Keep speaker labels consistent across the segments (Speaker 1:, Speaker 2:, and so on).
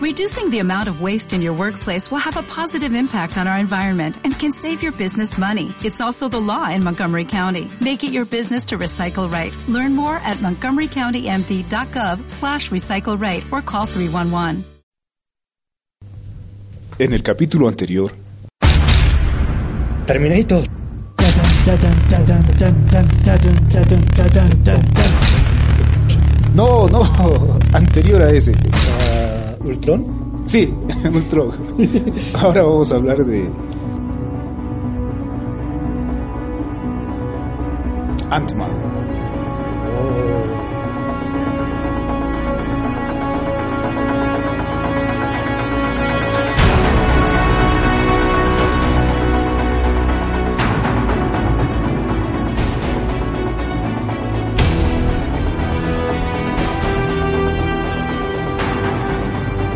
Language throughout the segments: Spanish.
Speaker 1: Reducing the amount of waste in your workplace will have a positive impact on our environment and can save your business money. It's also the law in Montgomery County. Make it your business to recycle right. Learn more at montgomerycountymd.gov slash recycle right or call 311.
Speaker 2: En el capítulo anterior.
Speaker 3: Terminator.
Speaker 2: No, no, anterior a ese.
Speaker 3: Ultron.
Speaker 2: Sí, Ultron. Ahora vamos a hablar de Ant-Man.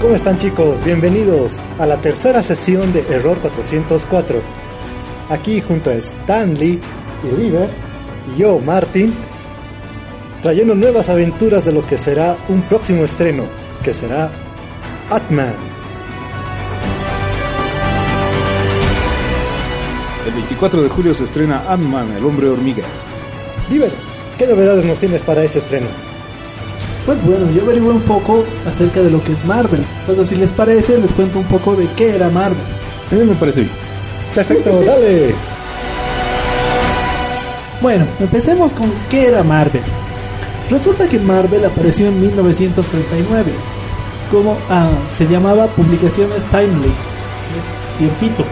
Speaker 3: ¿Cómo están chicos? Bienvenidos a la tercera sesión de Error 404. Aquí junto a Stanley y River y yo, Martin, trayendo nuevas aventuras de lo que será un próximo estreno, que será Atman.
Speaker 2: El 24 de julio se estrena Ant-Man, el hombre hormiga.
Speaker 3: River, ¿qué novedades nos tienes para ese estreno?
Speaker 4: Pues bueno, yo averigué un poco acerca de lo que es Marvel. Entonces, si les parece, les cuento un poco de qué era Marvel.
Speaker 2: A mí me parece bien.
Speaker 3: Perfecto, dale.
Speaker 4: Bueno, empecemos con qué era Marvel. Resulta que Marvel apareció en 1939, como ah, se llamaba Publicaciones Timely, es tiempito.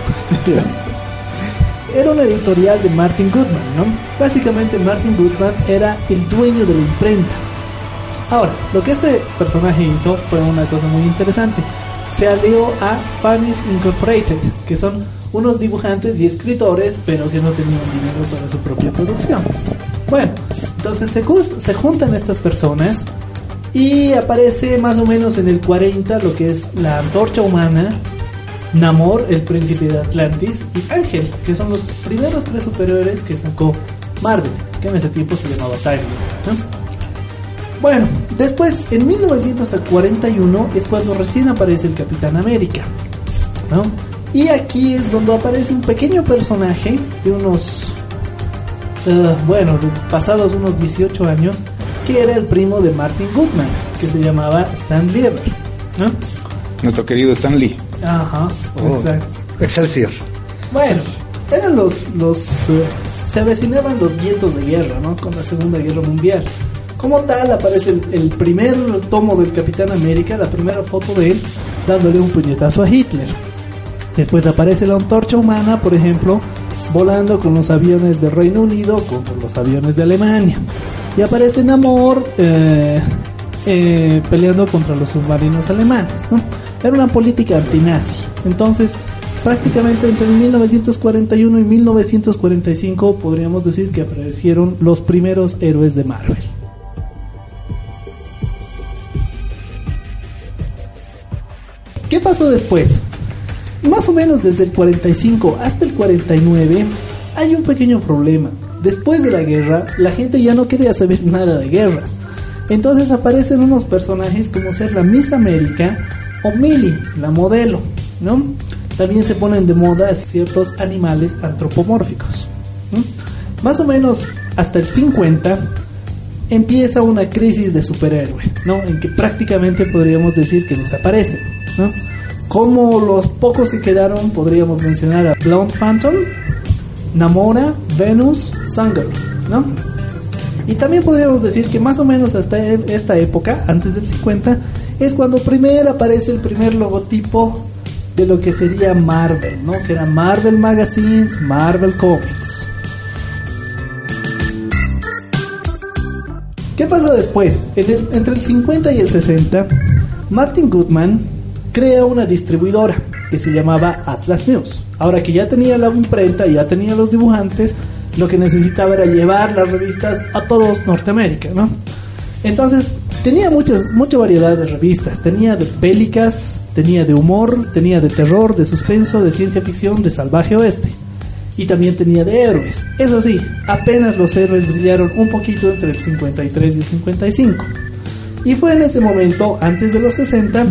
Speaker 4: era una editorial de Martin Goodman, ¿no? Básicamente Martin Goodman era el dueño de la imprenta. Ahora, lo que este personaje hizo fue una cosa muy interesante. Se alió a Funnies Incorporated, que son unos dibujantes y escritores, pero que no tenían dinero para su propia producción. Bueno, entonces se, juntan estas personas y aparece más o menos en el 40 lo que es la antorcha humana, Namor, el príncipe de Atlantis, y Ángel, que son los primeros tres superiores que sacó Marvel, que en ese tiempo se llamaba Time. Bueno, después, en 1941 es cuando recién aparece el Capitán América, ¿no? Y aquí es donde aparece un pequeño personaje de unos, uh, bueno, pasados unos 18 años, que era el primo de Martin Goodman, que se llamaba Stan Lieber, ¿no?
Speaker 2: Nuestro querido Stan Lee.
Speaker 4: Ajá,
Speaker 3: Oh.
Speaker 4: exacto.
Speaker 3: Excelsior.
Speaker 4: Bueno, eran los, los eh, se avecinaban los vientos de guerra, ¿no? Con la Segunda Guerra Mundial. Como tal, aparece el, primer tomo del Capitán América, la primera foto de él dándole un puñetazo a Hitler. Después aparece la antorcha humana, por ejemplo, volando con los aviones del Reino Unido contra los aviones de Alemania. Y aparece Namor eh, eh, peleando contra los submarinos alemanes. Era una política antinazi. Entonces, prácticamente entre 1941 y 1945 podríamos decir que aparecieron los primeros héroes de Marvel. ¿Qué pasó después? Más o menos desde el 45 hasta el 49 hay un pequeño problema. Después de la guerra, la gente ya no quería saber nada de guerra. Entonces aparecen unos personajes como ser la Miss América o Millie, la modelo, ¿no? También se ponen de moda ciertos animales antropomórficos. Más o menos hasta el 50 empieza una crisis de superhéroe, ¿no? En que prácticamente podríamos decir que desaparecen, ¿no? Como los pocos que quedaron, podríamos mencionar a Blonde Phantom, Namora, Venus, Sangirl, ¿no? Y también podríamos decir que más o menos hasta e- esta época, antes del 50, es cuando primero aparece el primer logotipo de lo que sería Marvel, ¿no? Que era Marvel Magazines, Marvel Comics. ¿Qué pasa después? En el- entre el 50 y el 60, Martin Goodman crea una distribuidora que se llamaba Atlas News. Ahora que ya tenía la imprenta, ya tenía los dibujantes, lo que necesitaba era llevar las revistas a todos Norteamérica, ¿no? Entonces, tenía muchas, mucha variedad de revistas. Tenía de bélicas, tenía de humor, tenía de terror, de suspenso, de ciencia ficción, de salvaje oeste. Y también tenía de héroes. Eso sí, apenas los héroes brillaron un poquito entre el 53 y el 55. Y fue en ese momento, antes de los 60,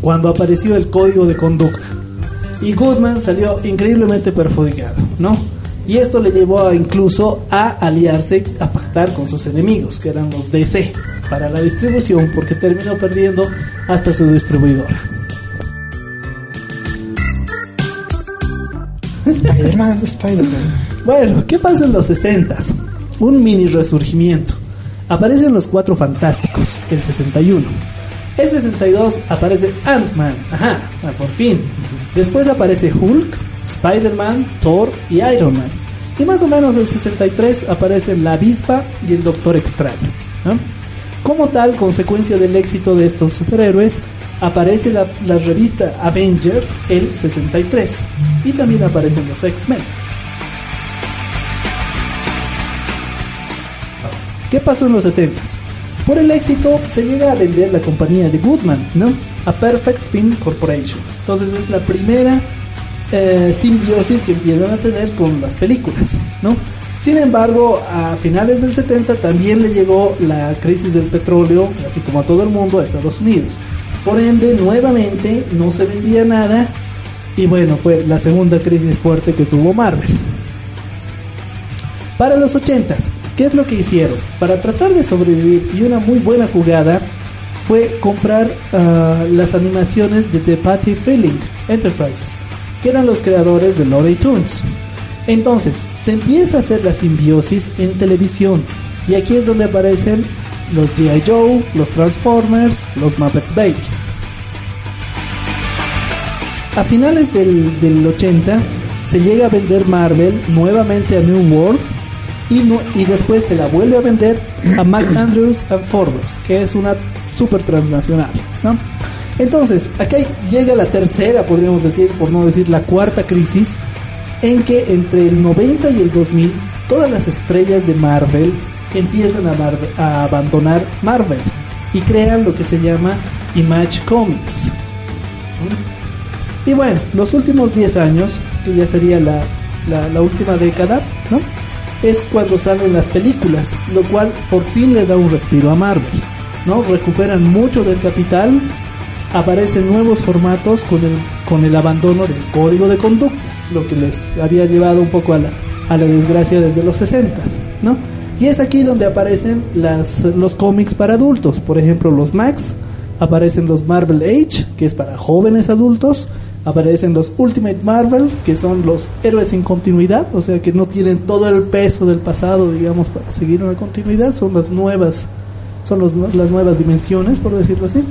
Speaker 4: cuando apareció el código de conducta. Y Goodman salió increíblemente perjudicado, ¿no? Y esto le llevó a, incluso a aliarse, a pactar con sus enemigos, que eran los DC, para la distribución, porque terminó perdiendo hasta su distribuidora.
Speaker 3: Spider-Man, Spider-Man.
Speaker 4: Bueno, ¿qué pasa en los 60 Un mini resurgimiento. Aparecen los cuatro fantásticos, el 61. El 62 aparece Ant-Man, ajá, ah, por fin. Después aparece Hulk, Spider-Man, Thor y Iron Man. Y más o menos el 63 aparecen la avispa y el Doctor Extraño. Como tal, consecuencia del éxito de estos superhéroes, aparece la, la revista Avengers el 63 y también aparecen los X-Men. ¿Qué pasó en los 70 Por el éxito se llega a vender la compañía de Goodman, ¿no? A Perfect Film Corporation. Entonces es la primera eh, simbiosis que empiezan a tener con las películas, ¿no? Sin embargo, a finales del 70 también le llegó la crisis del petróleo, así como a todo el mundo, a Estados Unidos. Por ende, nuevamente no se vendía nada y bueno, fue la segunda crisis fuerte que tuvo Marvel. Para los 80s, ¿qué es lo que hicieron? Para tratar de sobrevivir y una muy buena jugada fue comprar ah, las animaciones de The Patty Freeling Enterprises, que eran los creadores de Looney Tunes. Entonces, se empieza a hacer la simbiosis en televisión y aquí es donde aparecen los G.I. Joe, los Transformers, los Muppets Baby. A finales del, 80 se llega a vender Marvel nuevamente a New World y, y después se la vuelve a vender a Mac Andrews and Forbes, que es una super transnacional. Entonces, aquí llega la tercera, podríamos decir, por no decir la cuarta crisis, en que entre el 90 y el 2000 todas las estrellas de Marvel empiezan a, abandonar Marvel y crean lo que se llama Image Comics. Y bueno, los últimos 10 años, que ya sería la, la, última década, ¿no? Es cuando salen las películas, lo cual por fin le da un respiro a Marvel, ¿no? Recuperan mucho del capital, aparecen nuevos formatos con el, con el abandono del código de conducta, lo que les había llevado un poco a la, a la desgracia desde los 60, ¿no? Y es aquí donde aparecen las, los cómics para adultos. Por ejemplo, los Max, aparecen los Marvel Age, que es para jóvenes adultos. Aparecen los Ultimate Marvel, que son los héroes sin continuidad, o sea que no tienen todo el peso del pasado, digamos, para seguir una continuidad. Son las nuevas, son los, las nuevas dimensiones, por decirlo así.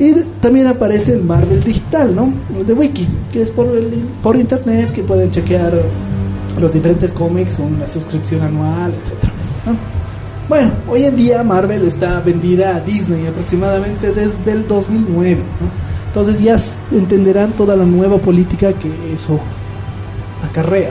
Speaker 4: Y también aparece el Marvel Digital, ¿no? El de Wiki, que es por, por internet, que pueden chequear los diferentes cómics, una suscripción anual, etcétera. Bueno, hoy en día Marvel está vendida a Disney aproximadamente desde el 2009. Entonces ya entenderán toda la nueva política que eso acarrea.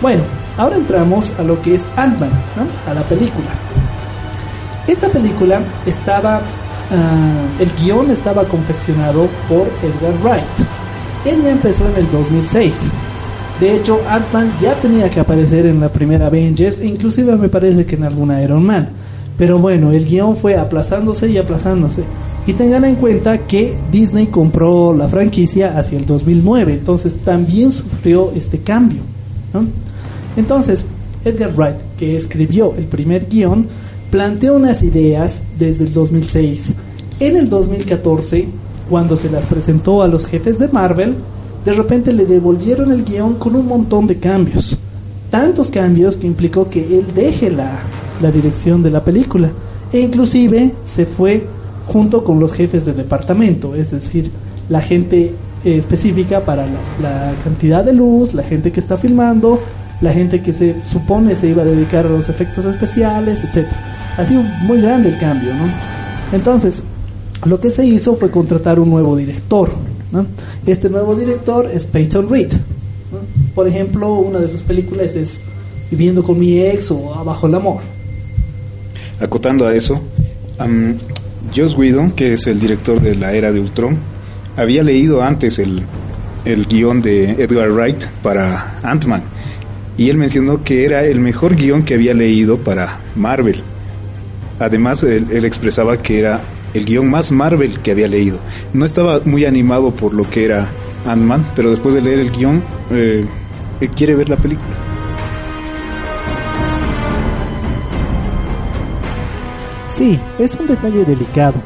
Speaker 4: Bueno, Ahora entramos a lo que es Ant-Man, a la película. Esta película estaba, ah, el guion estaba confeccionado por Edgar Wright. Ella empezó en el 2006. De hecho, Ant-Man ya tenía que aparecer en la primera Avengers, e inclusive me parece que en alguna Iron Man. Pero bueno, el guion fue aplazándose y aplazándose. Y tengan en cuenta que Disney compró la franquicia hacia el 2009, entonces también sufrió este cambio. Entonces, Edgar Wright, que escribió el primer guion, planteó unas ideas desde el 2006. En el 2014, cuando se las presentó a los jefes de Marvel, de repente le devolvieron el guion con un montón de cambios. Tantos cambios que implicó que él deje la, dirección de la película. E inclusive se fue junto con los jefes de departamento, es decir, la gente específica para la, la, cantidad de luz, la gente que está filmando, la gente que se supone se iba a dedicar a los efectos especiales, etc. Ha sido muy grande el cambio, ¿no? Entonces, lo que se hizo fue contratar un nuevo director. Este nuevo director es Peyton Reed. Por ejemplo, una de sus películas es Viviendo con mi ex o Abajo el amor.
Speaker 2: Acotando a eso, Joss Whedon, que es el director de la era de Ultron, había leído antes el, el guion de Edgar Wright para Ant-Man y él mencionó que era el mejor guion que había leído para Marvel. Además, él, expresaba que era el guion más Marvel que había leído. No estaba muy animado por lo que era Ant-Man, pero después de leer el guion, eh, quiere ver la película.
Speaker 4: Sí, es un detalle delicado.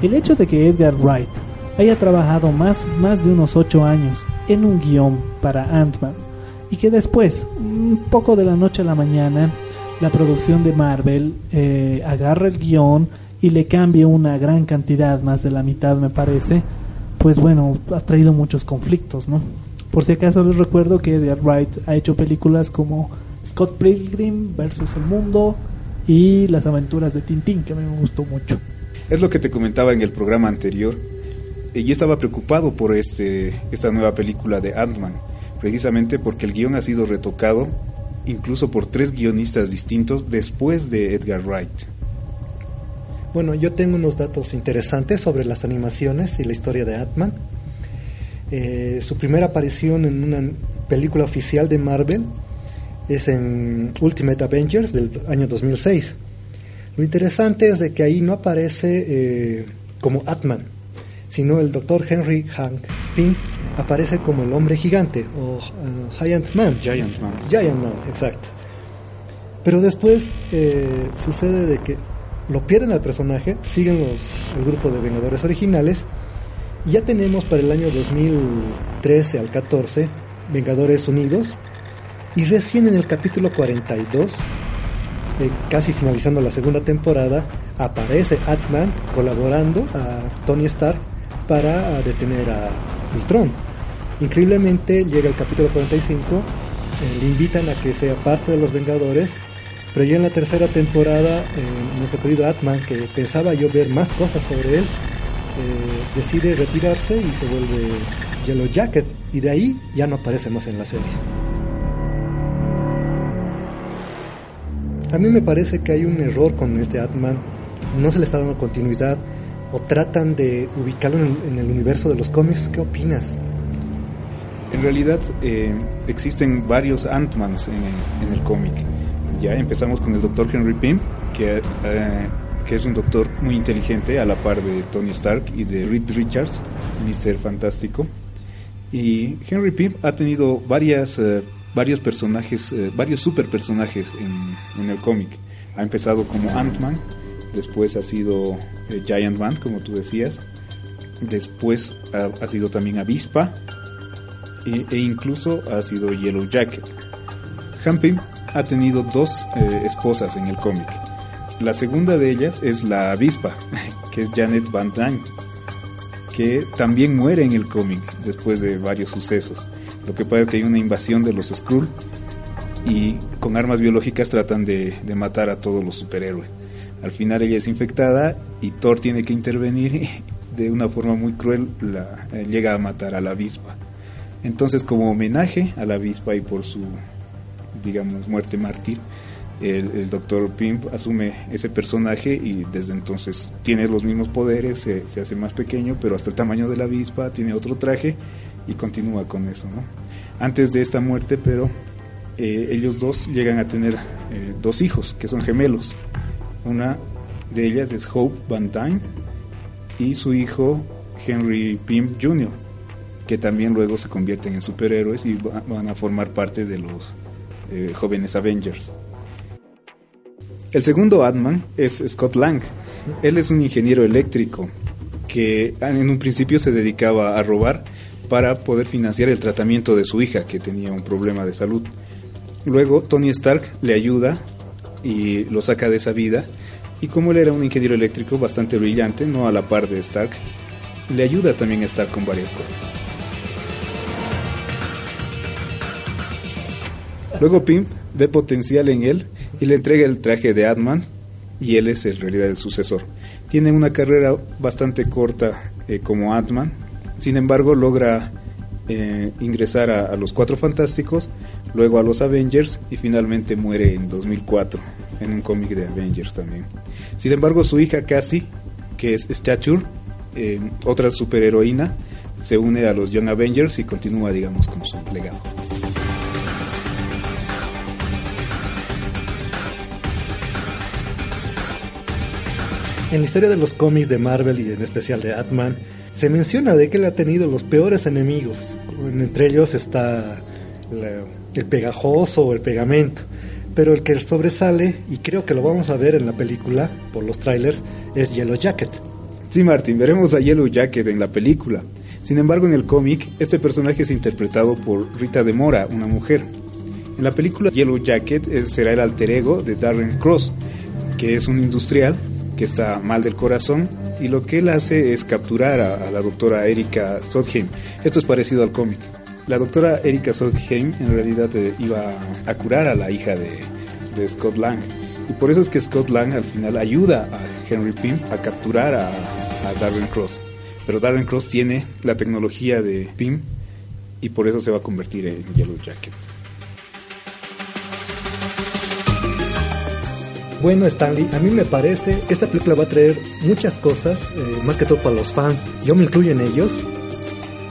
Speaker 4: El hecho de que Edgar Wright haya trabajado más, más de unos 8 años en un guion para Ant-Man y que después, un poco de la noche a la mañana, la producción de Marvel eh, agarra el guion y le cambie una gran cantidad, más de la mitad me parece, pues bueno, ha traído muchos conflictos, ¿no? Por si acaso les recuerdo que Edgar Wright ha hecho películas como Scott Pilgrim versus el Mundo, y las aventuras de Tintín, que a mí me gustó mucho.
Speaker 2: Es lo que te comentaba en el programa anterior. Eh, yo estaba preocupado por este, esta nueva película de Ant-Man, precisamente porque el guion ha sido retocado incluso por tres guionistas distintos después de Edgar Wright.
Speaker 3: Bueno, yo tengo unos datos interesantes sobre las animaciones y la historia de Ant-Man. Eh, su primera aparición en una película oficial de Marvel es en Ultimate Avengers del año 2006. Lo interesante es de que ahí no aparece eh, como Atman, sino el doctor Henry Hank Pym aparece como el hombre gigante o uh, Giant Man.
Speaker 2: Giant Man.
Speaker 3: Giant Man, exacto. Pero después eh, sucede de que lo pierden al personaje, siguen los, el grupo de Vengadores originales y ya tenemos para el año 2013 al 14 Vengadores Unidos, y recién en el capítulo 42, eh, casi finalizando la segunda temporada, aparece Atman colaborando a Tony Stark para detener a Ultron. Increíblemente llega el capítulo 45, eh, le invitan a que sea parte de los Vengadores, pero ya en la tercera temporada eh, nuestro querido Atman, que pensaba yo ver más cosas sobre él, decide retirarse y se vuelve Yellow Jacket y de ahí ya no aparece más en la serie. A mí me parece que hay un error con este Atman. No se le está dando continuidad o tratan de ubicarlo en el, universo de los cómics. ¿Qué opinas?
Speaker 2: En realidad eh, existen varios Ant-Mans en, el cómic. Ya empezamos con el Dr. Henry Pym, que, eh, que es un doctor muy inteligente a la par de Tony Stark y de Reed Richards, Mister Fantástico. Y Henry Pym ha tenido varias eh, varios personajes, varios super personajes en, el cómic. Ha empezado como Ant-Man, después ha sido eh, Giant Man, como tú decías, después ha, sido también Avispa e, incluso ha sido Yellow Jacket. Hampim ha tenido dos eh, esposas en el cómic. La segunda de ellas es la avispa, que es Janet Van Dyne, que también muere en el cómic después de varios sucesos. Lo que pasa es que hay una invasión de los Skrull y con armas biológicas tratan de, matar a todos los superhéroes. Al final ella es infectada y Thor tiene que intervenir y de una forma muy cruel eh, llega a matar a la avispa. Entonces como homenaje a la avispa y por su, digamos, muerte mártir, el, doctor Pimp asume ese personaje y desde entonces tiene los mismos poderes, se, se, hace más pequeño, pero hasta el tamaño de la avispa, tiene otro traje y continúa con eso. ¿no? Antes de esta muerte, pero eh, ellos dos llegan a tener eh, dos hijos que son gemelos. Una de ellas es Hope Van Dyne y su hijo Henry Pym Jr., que también luego se convierten en superhéroes y van a formar parte de los eh, jóvenes Avengers. El segundo Atman es Scott Lang. Él es un ingeniero eléctrico que en un principio se dedicaba a robar para poder financiar el tratamiento de su hija que tenía un problema de salud. Luego Tony Stark le ayuda y lo saca de esa vida y como él era un ingeniero eléctrico bastante brillante, no a la par de Stark, le ayuda también a Stark con varias cosas. Luego Pimp ve potencial en él y le entrega el traje de Atman y él es en realidad el sucesor. Tiene una carrera bastante corta eh, como Atman, sin embargo, logra eh, ingresar a, los Cuatro Fantásticos, luego a los Avengers y finalmente muere en 2004 en un cómic de Avengers también. Sin embargo, su hija Cassie que es Stature, eh, otra superheroína, se une a los Young Avengers y continúa, digamos, con su legado.
Speaker 3: En la historia de los cómics de Marvel y en especial de Atman, se menciona de que él ha tenido los peores enemigos. Entre ellos está el pegajoso o el pegamento. Pero el que sobresale, y creo que lo vamos a ver en la película por los trailers, es Yellow Jacket.
Speaker 2: Sí, Martín, veremos a Yellow Jacket en la película. Sin embargo, en el cómic, este personaje es interpretado por Rita de Mora, una mujer. En la película Yellow Jacket será el alter ego de Darren Cross, que es un industrial que está mal del corazón y lo que él hace es capturar a, la doctora Erika Sodheim. Esto es parecido al cómic. La doctora Erika Sodheim en realidad eh, iba a curar a la hija de, Scott Lang. Y por eso es que Scott Lang al final ayuda a Henry Pym a capturar a, a Darren Cross. Pero Darren Cross tiene la tecnología de Pym y por eso se va a convertir en Yellow Jacket.
Speaker 3: Bueno, Stanley, a mí me parece, esta película va a traer muchas cosas, eh, más que todo para los fans, yo me incluyo en ellos.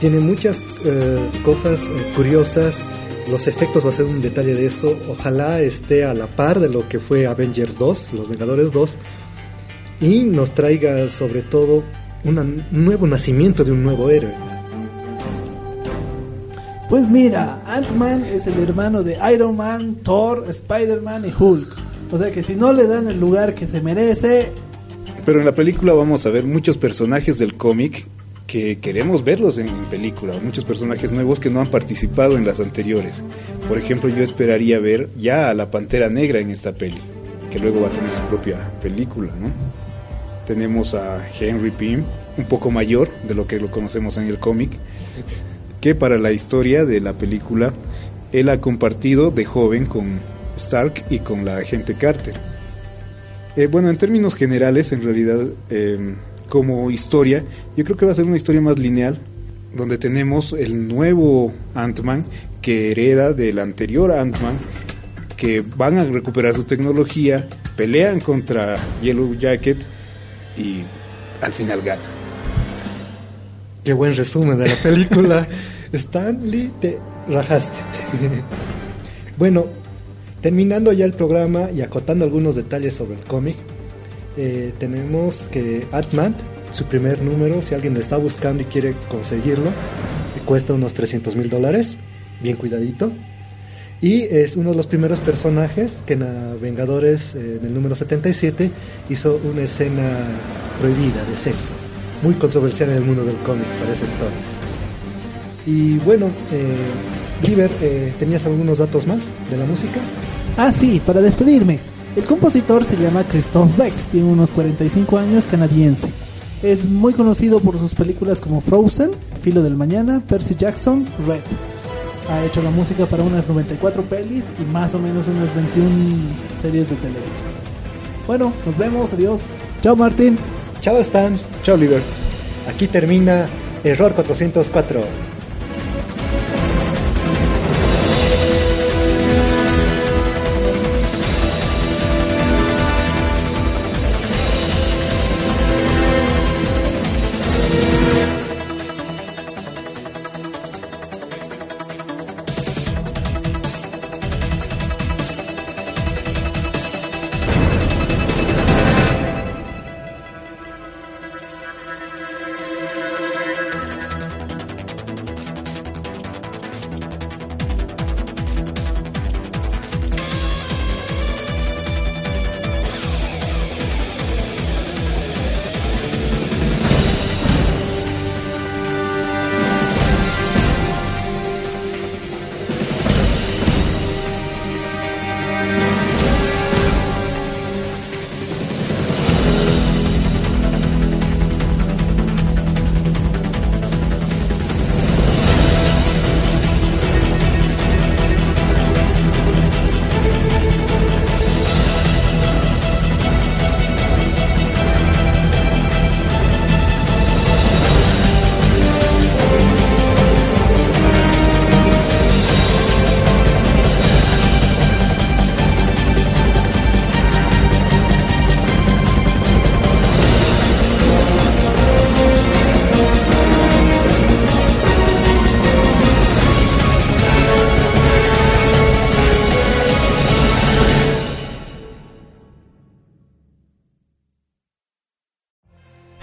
Speaker 3: Tiene muchas eh, cosas eh, curiosas, los efectos va a ser un detalle de eso. Ojalá esté a la par de lo que fue Avengers 2, Los Vengadores 2, y nos traiga sobre todo un nuevo nacimiento de un nuevo héroe.
Speaker 4: Pues mira, Ant-Man es el hermano de Iron Man, Thor, Spider-Man y Hulk. O sea que si no le dan el lugar que se merece...
Speaker 2: Pero en la película vamos a ver muchos personajes del cómic que queremos verlos en, película, muchos personajes nuevos que no han participado en las anteriores. Por ejemplo, yo esperaría ver ya a la Pantera Negra en esta peli, que luego va a tener su propia película, ¿no? Tenemos a Henry Pym, un poco mayor de lo que lo conocemos en el cómic, que para la historia de la película él ha compartido de joven con Stark y con la agente Carter. Eh, bueno, en términos generales, en realidad, eh, como historia, yo creo que va a ser una historia más lineal, donde tenemos el nuevo Ant-Man que hereda del anterior Ant-Man, que van a recuperar su tecnología, pelean contra Yellow Jacket y al final ganan.
Speaker 3: Qué buen resumen de la película. Stanley, te rajaste. bueno, Terminando ya el programa y acotando algunos detalles sobre el cómic, eh, tenemos que Atman, su primer número, si alguien lo está buscando y quiere conseguirlo, cuesta unos 300 mil dólares, bien cuidadito. Y es uno de los primeros personajes que en Vengadores, eh, en el número 77, hizo una escena prohibida de sexo, muy controversial en el mundo del cómic para ese entonces. Y bueno, eh, River, eh, ¿tenías algunos datos más de la música?
Speaker 4: Ah, sí, para despedirme. El compositor se llama Christoph Beck, tiene unos 45 años, canadiense. Es muy conocido por sus películas como Frozen, Filo del Mañana, Percy Jackson, Red. Ha hecho la música para unas 94 pelis y más o menos unas 21 series de televisión. Bueno, nos vemos, adiós. Chao Martín.
Speaker 3: Chao Stan.
Speaker 2: Chao líder.
Speaker 3: Aquí termina Error 404.